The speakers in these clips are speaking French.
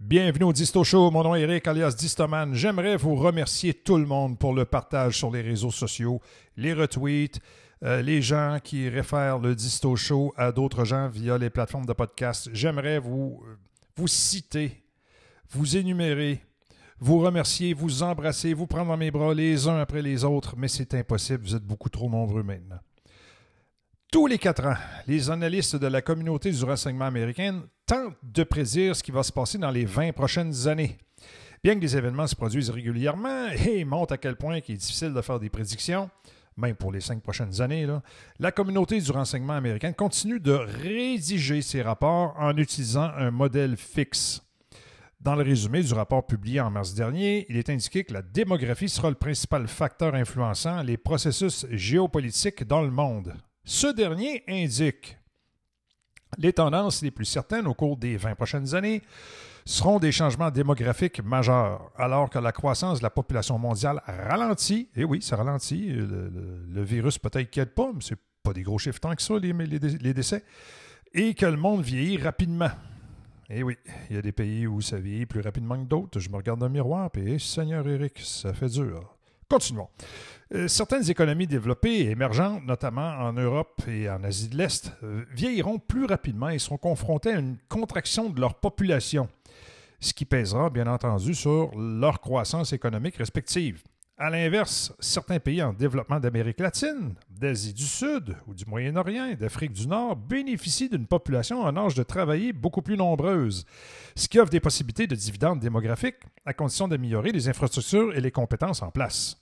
Bienvenue au Disto Show. Mon nom est Eric alias Distoman. J'aimerais vous remercier tout le monde pour le partage sur les réseaux sociaux, les retweets, euh, les gens qui réfèrent le Disto Show à d'autres gens via les plateformes de podcast. J'aimerais vous, vous citer, vous énumérer, vous remercier, vous embrasser, vous prendre dans mes bras les uns après les autres, mais c'est impossible. Vous êtes beaucoup trop nombreux maintenant. Tous les quatre ans, les analystes de la communauté du renseignement américain tentent de prédire ce qui va se passer dans les 20 prochaines années. Bien que des événements se produisent régulièrement et montrent à quel point il est difficile de faire des prédictions, même pour les cinq prochaines années, la communauté du renseignement américain continue de rédiger ses rapports en utilisant un modèle fixe. Dans le résumé du rapport publié en mars dernier, il est indiqué que la démographie sera le principal facteur influençant les processus géopolitiques dans le monde. Ce dernier indique les tendances les plus certaines au cours des 20 prochaines années seront des changements démographiques majeurs, alors que la croissance de la population mondiale ralentit. Et oui, ça ralentit. Le, virus peut-être qui pas, mais c'est pas des gros chiffres tant que ça, les, décès. Et que le monde vieillit rapidement. Et oui, il y a des pays où ça vieillit plus rapidement que d'autres. Je me regarde dans le miroir, et Seigneur Eric, ça fait dur. Continuons. Euh, certaines économies développées et émergentes, notamment en Europe et en Asie de l'Est, euh, vieilliront plus rapidement et seront confrontées à une contraction de leur population, ce qui pèsera bien entendu sur leur croissance économique respective. À l'inverse, certains pays en développement d'Amérique latine, d'Asie du Sud ou du Moyen-Orient et d'Afrique du Nord bénéficient d'une population en âge de travailler beaucoup plus nombreuse, ce qui offre des possibilités de dividendes démographiques à condition d'améliorer les infrastructures et les compétences en place.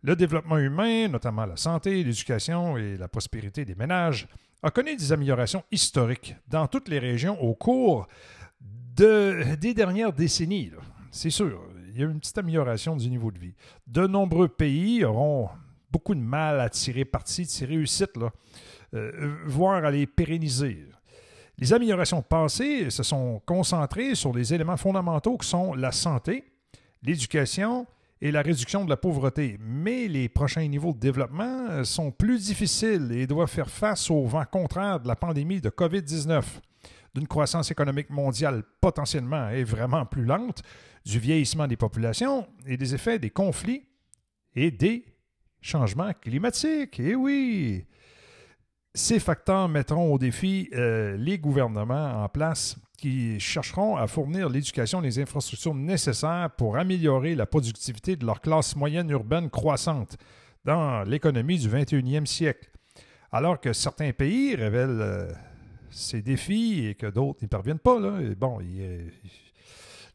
Le développement humain, notamment la santé, l'éducation et la prospérité des ménages, a connu des améliorations historiques dans toutes les régions au cours de, des dernières décennies. C'est sûr, il y a une petite amélioration du niveau de vie. De nombreux pays auront beaucoup de mal à tirer parti de ces réussites, euh, voire à les pérenniser. Les améliorations passées se sont concentrées sur les éléments fondamentaux que sont la santé, l'éducation et la réduction de la pauvreté. Mais les prochains niveaux de développement euh, sont plus difficiles et doivent faire face au vent contraire de la pandémie de COVID-19, d'une croissance économique mondiale potentiellement et vraiment plus lente, du vieillissement des populations et des effets des conflits et des changements climatiques. Eh oui, ces facteurs mettront au défi euh, les gouvernements en place qui chercheront à fournir l'éducation et les infrastructures nécessaires pour améliorer la productivité de leur classe moyenne urbaine croissante dans l'économie du 21e siècle. Alors que certains pays révèlent euh, ces défis et que d'autres n'y parviennent pas, là, bon,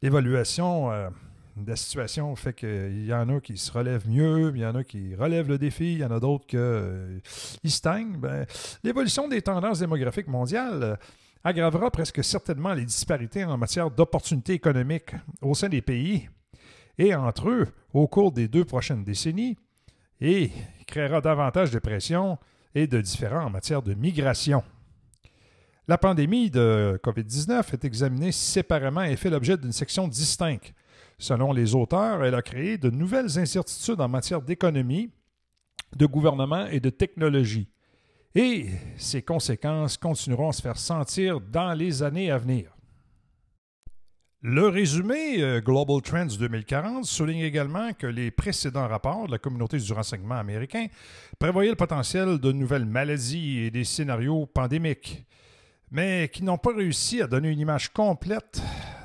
l'évaluation euh, de la situation fait qu'il y en a qui se relèvent mieux, il y en a qui relèvent le défi, il y en a d'autres qui euh, stagnent. Ben, l'évolution des tendances démographiques mondiales aggravera presque certainement les disparités en matière d'opportunités économiques au sein des pays et entre eux au cours des deux prochaines décennies et créera davantage de pression et de différends en matière de migration. La pandémie de COVID-19 est examinée séparément et fait l'objet d'une section distincte. Selon les auteurs, elle a créé de nouvelles incertitudes en matière d'économie, de gouvernement et de technologie et ces conséquences continueront à se faire sentir dans les années à venir. Le résumé euh, Global Trends 2040 souligne également que les précédents rapports de la communauté du renseignement américain prévoyaient le potentiel de nouvelles maladies et des scénarios pandémiques, mais qui n'ont pas réussi à donner une image complète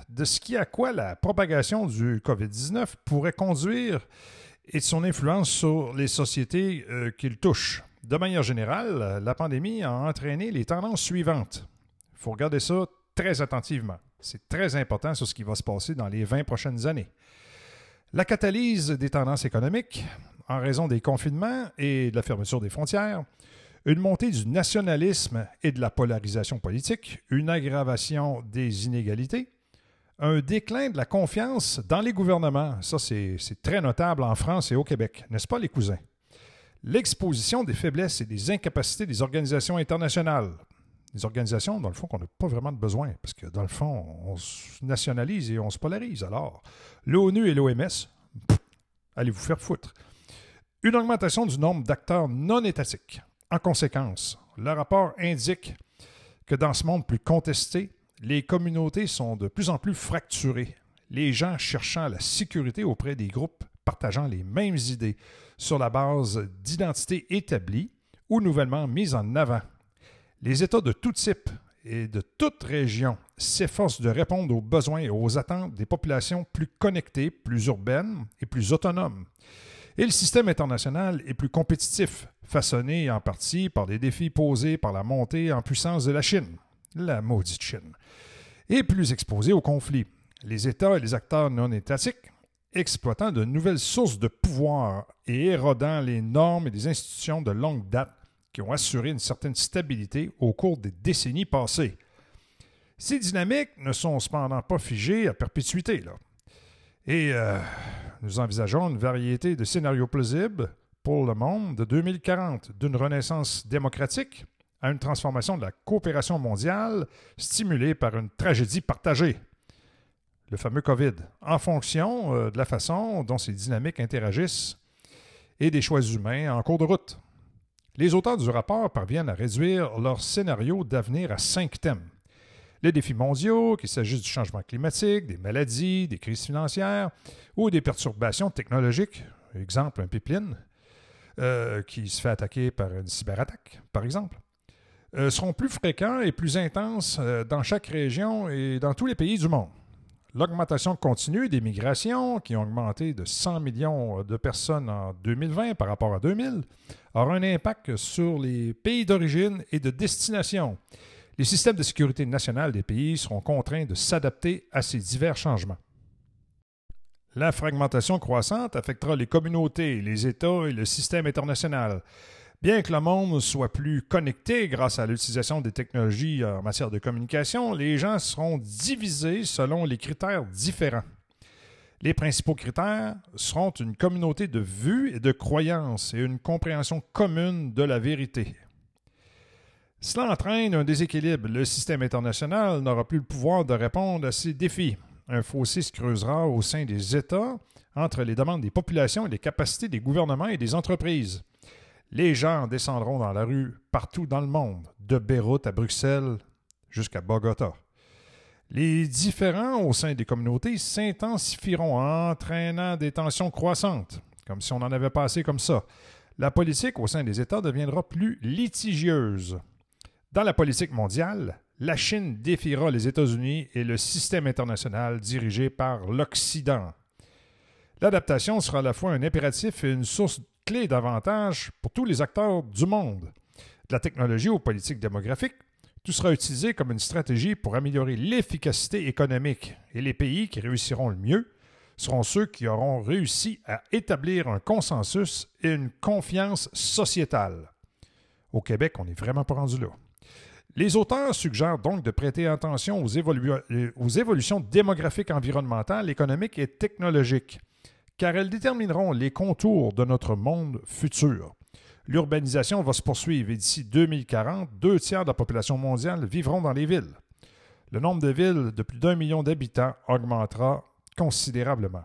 de ce qui à quoi la propagation du COVID-19 pourrait conduire et de son influence sur les sociétés euh, qu'il touche. De manière générale, la pandémie a entraîné les tendances suivantes. Il faut regarder ça très attentivement. C'est très important sur ce qui va se passer dans les 20 prochaines années. La catalyse des tendances économiques, en raison des confinements et de la fermeture des frontières, une montée du nationalisme et de la polarisation politique, une aggravation des inégalités, un déclin de la confiance dans les gouvernements. Ça, c'est très notable en France et au Québec, n'est-ce pas les cousins? l'exposition des faiblesses et des incapacités des organisations internationales. Des organisations, dans le fond, qu'on n'a pas vraiment de besoin, parce que dans le fond, on se nationalise et on se polarise. Alors, l'ONU et l'OMS, allez vous faire foutre. Une augmentation du nombre d'acteurs non étatiques. En conséquence, le rapport indique que dans ce monde plus contesté, les communautés sont de plus en plus fracturées, les gens cherchant la sécurité auprès des groupes partageant les mêmes idées sur la base d'identités établies ou nouvellement mises en avant. Les États de tout type et de toute région s'efforcent de répondre aux besoins et aux attentes des populations plus connectées, plus urbaines et plus autonomes. Et le système international est plus compétitif, façonné en partie par les défis posés par la montée en puissance de la Chine, la maudite Chine, et plus exposé aux conflits. Les États et les acteurs non étatiques exploitant de nouvelles sources de pouvoir et érodant les normes et les institutions de longue date qui ont assuré une certaine stabilité au cours des décennies passées. Ces dynamiques ne sont cependant pas figées à perpétuité. Et euh, nous envisageons une variété de scénarios plausibles pour le monde de 2040, d'une renaissance démocratique à une transformation de la coopération mondiale stimulée par une tragédie partagée le fameux COVID, en fonction euh, de la façon dont ces dynamiques interagissent et des choix humains en cours de route. Les auteurs du rapport parviennent à réduire leur scénario d'avenir à cinq thèmes. Les défis mondiaux, qu'il s'agisse du changement climatique, des maladies, des crises financières ou des perturbations technologiques, exemple un pipeline euh, qui se fait attaquer par une cyberattaque, par exemple, euh, seront plus fréquents et plus intenses dans chaque région et dans tous les pays du monde. L'augmentation continue des migrations, qui ont augmenté de 100 millions de personnes en 2020 par rapport à 2000, aura un impact sur les pays d'origine et de destination. Les systèmes de sécurité nationale des pays seront contraints de s'adapter à ces divers changements. La fragmentation croissante affectera les communautés, les États et le système international. Bien que le monde soit plus connecté grâce à l'utilisation des technologies en matière de communication, les gens seront divisés selon les critères différents. Les principaux critères seront une communauté de vues et de croyances et une compréhension commune de la vérité. Cela entraîne un déséquilibre. Le système international n'aura plus le pouvoir de répondre à ces défis. Un fossé se creusera au sein des États entre les demandes des populations et les capacités des gouvernements et des entreprises. Les gens descendront dans la rue partout dans le monde, de Beyrouth à Bruxelles jusqu'à Bogota. Les différends au sein des communautés s'intensifieront, entraînant des tensions croissantes, comme si on en avait passé comme ça. La politique au sein des États deviendra plus litigieuse. Dans la politique mondiale, la Chine défiera les États-Unis et le système international dirigé par l'Occident. L'adaptation sera à la fois un impératif et une source clé d'avantage pour tous les acteurs du monde. De la technologie aux politiques démographiques, tout sera utilisé comme une stratégie pour améliorer l'efficacité économique et les pays qui réussiront le mieux seront ceux qui auront réussi à établir un consensus et une confiance sociétale. Au Québec, on n'est vraiment pas rendu là. Les auteurs suggèrent donc de prêter attention aux, aux évolutions démographiques, environnementales, économiques et technologiques car elles détermineront les contours de notre monde futur. L'urbanisation va se poursuivre et d'ici 2040, deux tiers de la population mondiale vivront dans les villes. Le nombre de villes de plus d'un million d'habitants augmentera considérablement.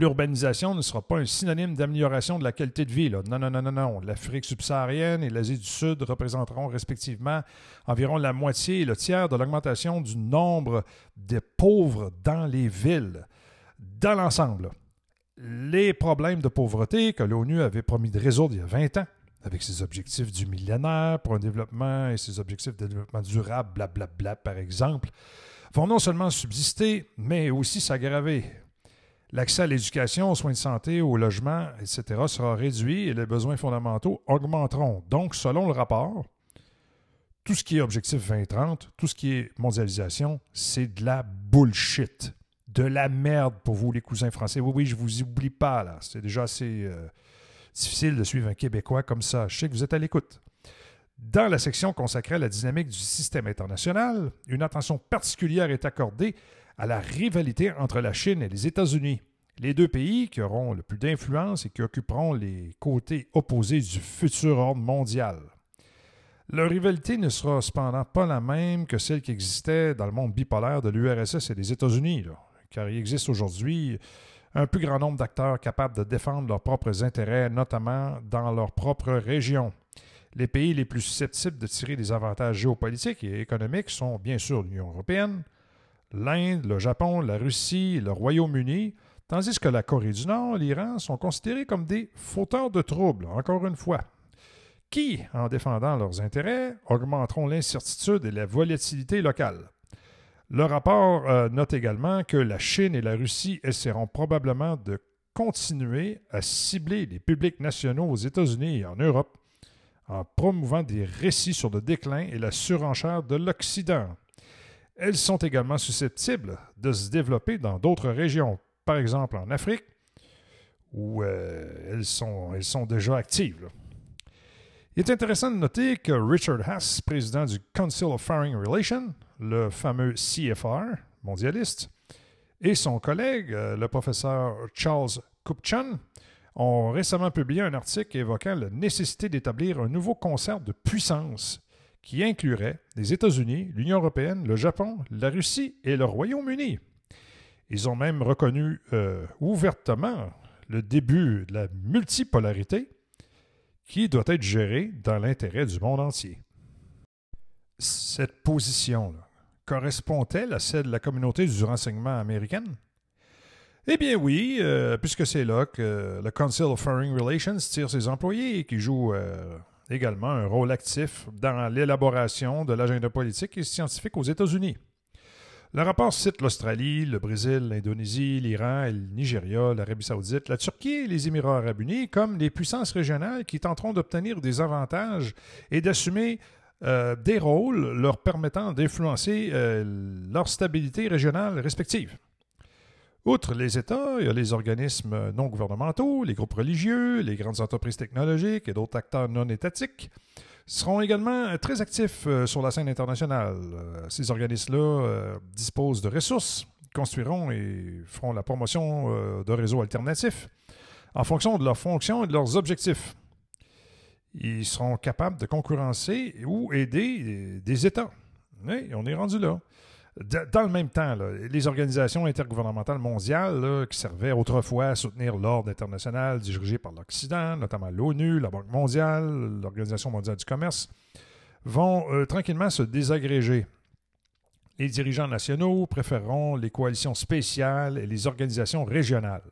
L'urbanisation ne sera pas un synonyme d'amélioration de la qualité de vie. Non, non, non, non. L'Afrique subsaharienne et l'Asie du Sud représenteront respectivement environ la moitié et le tiers de l'augmentation du nombre de pauvres dans les villes dans l'ensemble, les problèmes de pauvreté que l'ONU avait promis de résoudre il y a 20 ans, avec ses objectifs du millénaire pour un développement et ses objectifs de développement durable, blablabla, par exemple, vont non seulement subsister, mais aussi s'aggraver. L'accès à l'éducation, aux soins de santé, au logement, etc. sera réduit et les besoins fondamentaux augmenteront. Donc, selon le rapport, tout ce qui est objectif 2030, tout ce qui est mondialisation, c'est de la bullshit de la merde pour vous, les cousins français. Oui, oui, je vous oublie pas, là. C'est déjà assez euh, difficile de suivre un Québécois comme ça. Je sais que vous êtes à l'écoute. Dans la section consacrée à la dynamique du système international, une attention particulière est accordée à la rivalité entre la Chine et les États-Unis, les deux pays qui auront le plus d'influence et qui occuperont les côtés opposés du futur ordre mondial. Leur rivalité ne sera cependant pas la même que celle qui existait dans le monde bipolaire de l'URSS et des États-Unis car il existe aujourd'hui un plus grand nombre d'acteurs capables de défendre leurs propres intérêts, notamment dans leur propre région. Les pays les plus susceptibles de tirer des avantages géopolitiques et économiques sont bien sûr l'Union européenne, l'Inde, le Japon, la Russie le Royaume-Uni, tandis que la Corée du Nord l'Iran sont considérés comme des fauteurs de troubles, encore une fois, qui, en défendant leurs intérêts, augmenteront l'incertitude et la volatilité locale? Le rapport euh, note également que la Chine et la Russie essaieront probablement de continuer à cibler les publics nationaux aux États-Unis et en Europe en promouvant des récits sur le déclin et la surenchère de l'Occident. Elles sont également susceptibles de se développer dans d'autres régions, par exemple en Afrique, où euh, elles, sont, déjà actives. Il est intéressant de noter que Richard Haas, président du Council of Foreign Relations, le fameux CFR mondialiste, et son collègue, euh, le professeur Charles Kupchan, ont récemment publié un article évoquant la nécessité d'établir un nouveau concert de puissance qui inclurait les États-Unis, l'Union européenne, le Japon, la Russie et le Royaume-Uni. Ils ont même reconnu euh, ouvertement le début de la multipolarité qui doit être gérée dans l'intérêt du monde entier. Cette position correspond-elle à celle de la communauté du renseignement américaine? Eh bien oui, euh, puisque c'est là que le Council of Foreign Relations tire ses employés et qui joue euh, également un rôle actif dans l'élaboration de l'agenda politique et scientifique aux États-Unis. Le rapport cite l'Australie, le Brésil, l'Indonésie, l'Iran, le Nigeria, l'Arabie saoudite, la Turquie et les Émirats arabes unis comme les puissances régionales qui tenteront d'obtenir des avantages et d'assumer euh, des rôles leur permettant d'influencer leur stabilité régionale respective. Outre les États, il y a les organismes non gouvernementaux, les groupes religieux, les grandes entreprises technologiques et d'autres acteurs non étatiques seront également très actifs euh, sur la scène internationale. Euh, ces organismes-là euh, disposent de ressources, construiront et feront la promotion de réseaux alternatifs en fonction de leurs fonctions et de leurs objectifs. Ils seront capables de concurrencer ou aider des États. Oui, on est rendu là dans le même temps, les organisations intergouvernementales mondiales qui servaient autrefois à soutenir l'ordre international dirigé par l'Occident, notamment l'ONU, la Banque mondiale, l'Organisation mondiale du commerce, vont euh, tranquillement se désagréger. Les dirigeants nationaux préféreront les coalitions spéciales et les organisations régionales.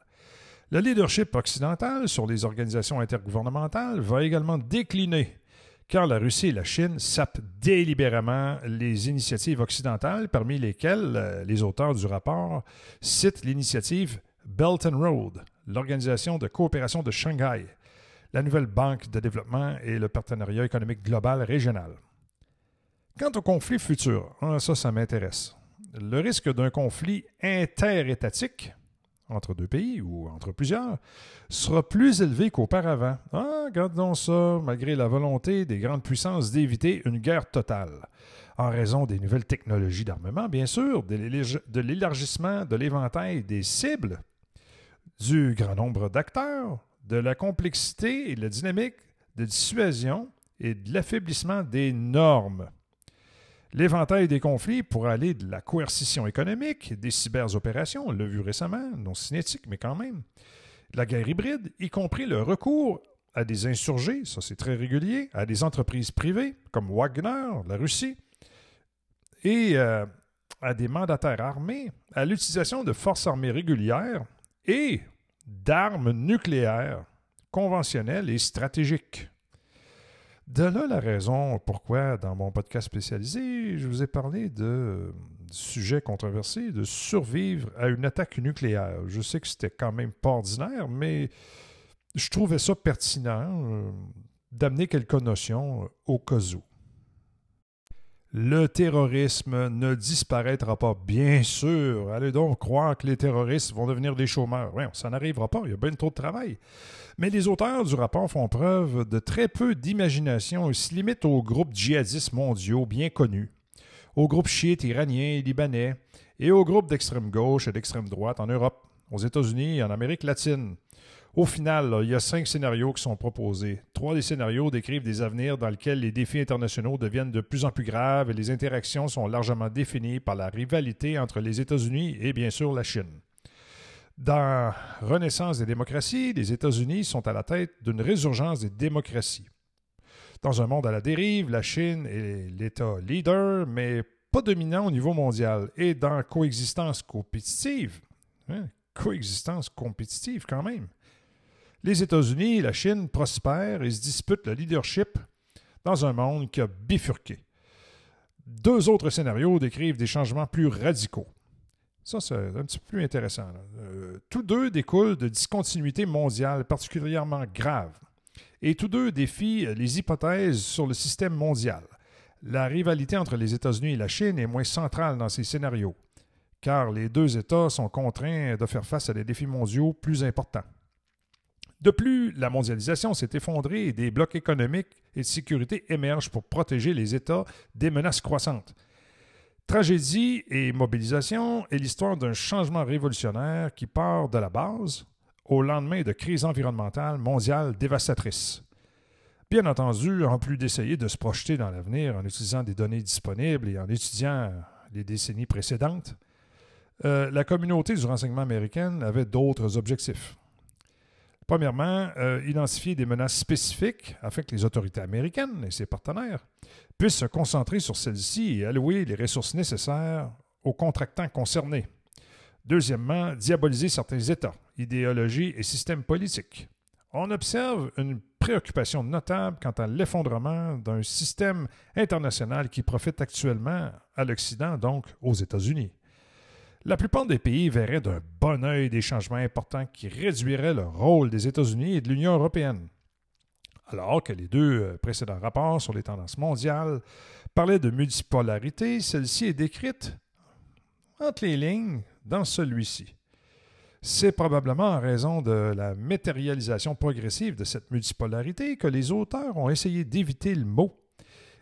Le leadership occidental sur les organisations intergouvernementales va également décliner car la Russie et la Chine sapent délibérément les initiatives occidentales, parmi lesquelles euh, les auteurs du rapport citent l'initiative Belt and Road, l'Organisation de coopération de Shanghai, la nouvelle banque de développement et le partenariat économique global régional. Quant au conflit futur, hein, ça, ça m'intéresse. Le risque d'un conflit interétatique entre deux pays ou entre plusieurs sera plus élevé qu'auparavant. Ah, regardons ça, malgré la volonté des grandes puissances d'éviter une guerre totale. En raison des nouvelles technologies d'armement, bien sûr, de l'élargissement de l'éventail des cibles, du grand nombre d'acteurs, de la complexité et de la dynamique de dissuasion et de l'affaiblissement des normes. L'éventail des conflits pourrait aller de la coercition économique, des cyberopérations, on l'a vu récemment, non cinétique, mais quand même, la guerre hybride, y compris le recours à des insurgés, ça c'est très régulier, à des entreprises privées comme Wagner, la Russie, et euh, à des mandataires armés, à l'utilisation de forces armées régulières et d'armes nucléaires conventionnelles et stratégiques. De là la raison pourquoi, dans mon podcast spécialisé, je vous ai parlé de sujets controversés, de survivre à une attaque nucléaire. Je sais que c'était quand même pas ordinaire, mais je trouvais ça pertinent euh, d'amener quelques notions euh, au cas où. Le terrorisme ne disparaîtra pas, bien sûr. Allez donc croire que les terroristes vont devenir des chômeurs. Oui, ça n'arrivera pas, il y a bien trop de travail. Mais les auteurs du rapport font preuve de très peu d'imagination et se limitent aux groupes djihadistes mondiaux bien connus, aux groupes chiites iraniens et libanais, et aux groupes d'extrême gauche et d'extrême droite en Europe, aux États-Unis et en Amérique latine. Au final, il y a cinq scénarios qui sont proposés. Trois des scénarios décrivent des avenirs dans lesquels les défis internationaux deviennent de plus en plus graves et les interactions sont largement définies par la rivalité entre les États-Unis et bien sûr la Chine. Dans Renaissance des démocraties, les États-Unis sont à la tête d'une résurgence des démocraties. Dans un monde à la dérive, la Chine est l'État leader, mais pas dominant au niveau mondial et dans coexistence compétitive. Hein, coexistence compétitive quand même. Les États-Unis et la Chine prospèrent et se disputent le leadership dans un monde qui a bifurqué. Deux autres scénarios décrivent des changements plus radicaux. Ça, c'est un petit peu plus intéressant. Euh, tous deux découlent de discontinuités mondiales particulièrement graves. Et tous deux défient les hypothèses sur le système mondial. La rivalité entre les États-Unis et la Chine est moins centrale dans ces scénarios, car les deux États sont contraints de faire face à des défis mondiaux plus importants. De plus, la mondialisation s'est effondrée et des blocs économiques et de sécurité émergent pour protéger les États des menaces croissantes. Tragédie et mobilisation est l'histoire d'un changement révolutionnaire qui part de la base au lendemain de crises environnementales mondiales dévastatrices. Bien entendu, en plus d'essayer de se projeter dans l'avenir en utilisant des données disponibles et en étudiant les décennies précédentes, euh, la communauté du renseignement américain avait d'autres objectifs. Premièrement, euh, identifier des menaces spécifiques afin que les autorités américaines et ses partenaires puissent se concentrer sur celles-ci et allouer les ressources nécessaires aux contractants concernés. Deuxièmement, diaboliser certains États, idéologies et systèmes politiques. On observe une préoccupation notable quant à l'effondrement d'un système international qui profite actuellement à l'Occident, donc aux États-Unis. La plupart des pays verraient d'un bon œil des changements importants qui réduiraient le rôle des États-Unis et de l'Union européenne. Alors que les deux euh, précédents rapports sur les tendances mondiales parlaient de multipolarité, celle-ci est décrite entre les lignes dans celui-ci. C'est probablement en raison de la matérialisation progressive de cette multipolarité que les auteurs ont essayé d'éviter le mot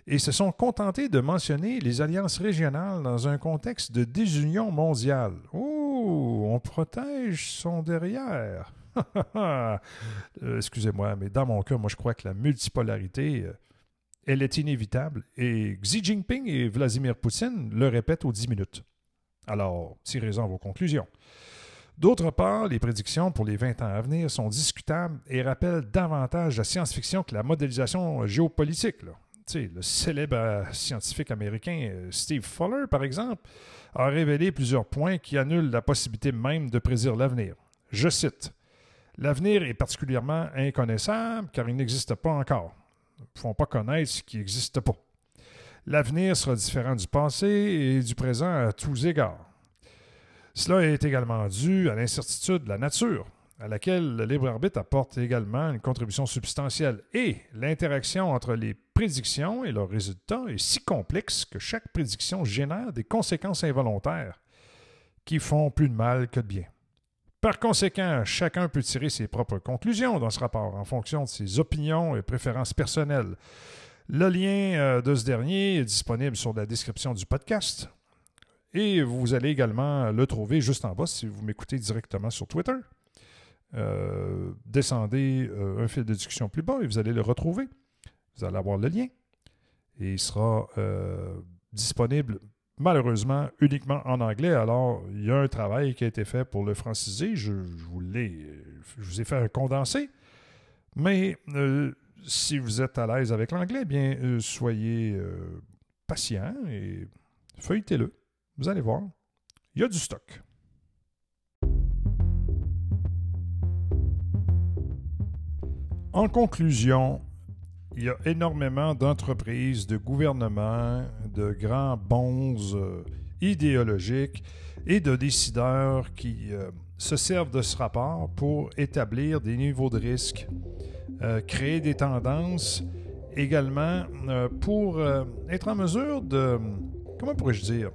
et se sont contentés de mentionner les alliances régionales dans un contexte de désunion mondiale. Oh, on protège son derrière. Euh, excusez-moi, mais dans mon cas, moi je crois que la multipolarité, euh, elle est inévitable et Xi Jinping et Vladimir Poutine le répètent aux 10 minutes. Alors, tirez-en vos conclusions. D'autre part, les prédictions pour les 20 ans à venir sont discutables et rappellent davantage la science-fiction que la modélisation géopolitique. Le célèbre euh, scientifique américain euh, Steve Fuller, par exemple, a révélé plusieurs points qui annulent la possibilité même de prédire l'avenir. Je cite L'avenir est particulièrement inconnaissable car il n'existe pas encore. Ils ne font pas connaître ce qui n'existe pas. L'avenir sera différent du passé et du présent à tous égards. Cela est également dû à l'incertitude de la nature, à laquelle le libre arbitre apporte également une contribution substantielle, et l'interaction entre les prédictions et leurs résultats est si complexe que chaque prédiction génère des conséquences involontaires qui font plus de mal que de bien. Par conséquent, chacun peut tirer ses propres conclusions dans ce rapport en fonction de ses opinions et préférences personnelles. Le lien euh, de ce dernier est disponible sur la description du podcast. Et vous allez également le trouver juste en bas si vous m'écoutez directement sur Twitter. Euh, descendez euh, un fil de discussion plus bas et vous allez le retrouver. Vous allez avoir le lien. Et il sera euh, disponible malheureusement uniquement en anglais. Alors, il y a un travail qui a été fait pour le franciser. Je, vous, je vous ai fait un condensé. Mais si vous êtes à l'aise avec l'anglais, bien, soyez patient et feuilletez-le. Vous allez voir, il y a du stock. En conclusion, il y a énormément d'entreprises, de gouvernements, de grands bons euh, idéologiques et de décideurs qui euh, se servent de ce rapport pour établir des niveaux de risque, euh, créer des tendances, également pour être en mesure de, comment pourrais-je dire,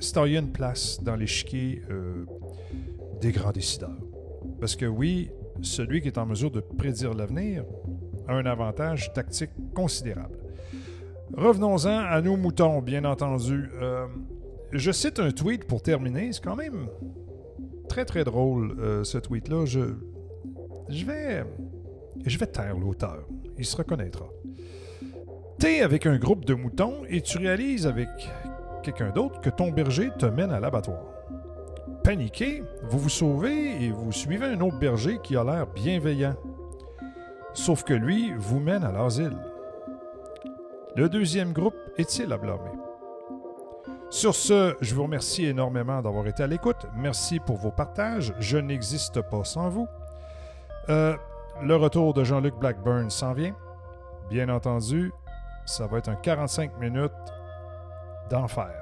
c'est une place dans l'échiquier des grands décideurs. Parce que oui, celui qui est en mesure de prédire l'avenir a un avantage tactique considérable. Revenons-en à nos moutons, bien entendu. Euh, je cite un tweet pour terminer. C'est quand même très très drôle euh, ce tweet-là. Je, je vais, je vais taire l'auteur. Il se reconnaîtra. T'es avec un groupe de moutons et tu réalises avec quelqu'un d'autre que ton berger te mène à l'abattoir. Paniqué, vous vous sauvez et vous suivez un autre berger qui a l'air bienveillant. Sauf que lui vous mène à l'asile. Le deuxième groupe est-il à blâmer? Sur ce, je vous remercie énormément d'avoir été à l'écoute. Merci pour vos partages. Je n'existe pas sans vous. Euh, le retour de Jean-Luc Blackburn s'en vient. Bien entendu, ça va être un 45 minutes d'enfer.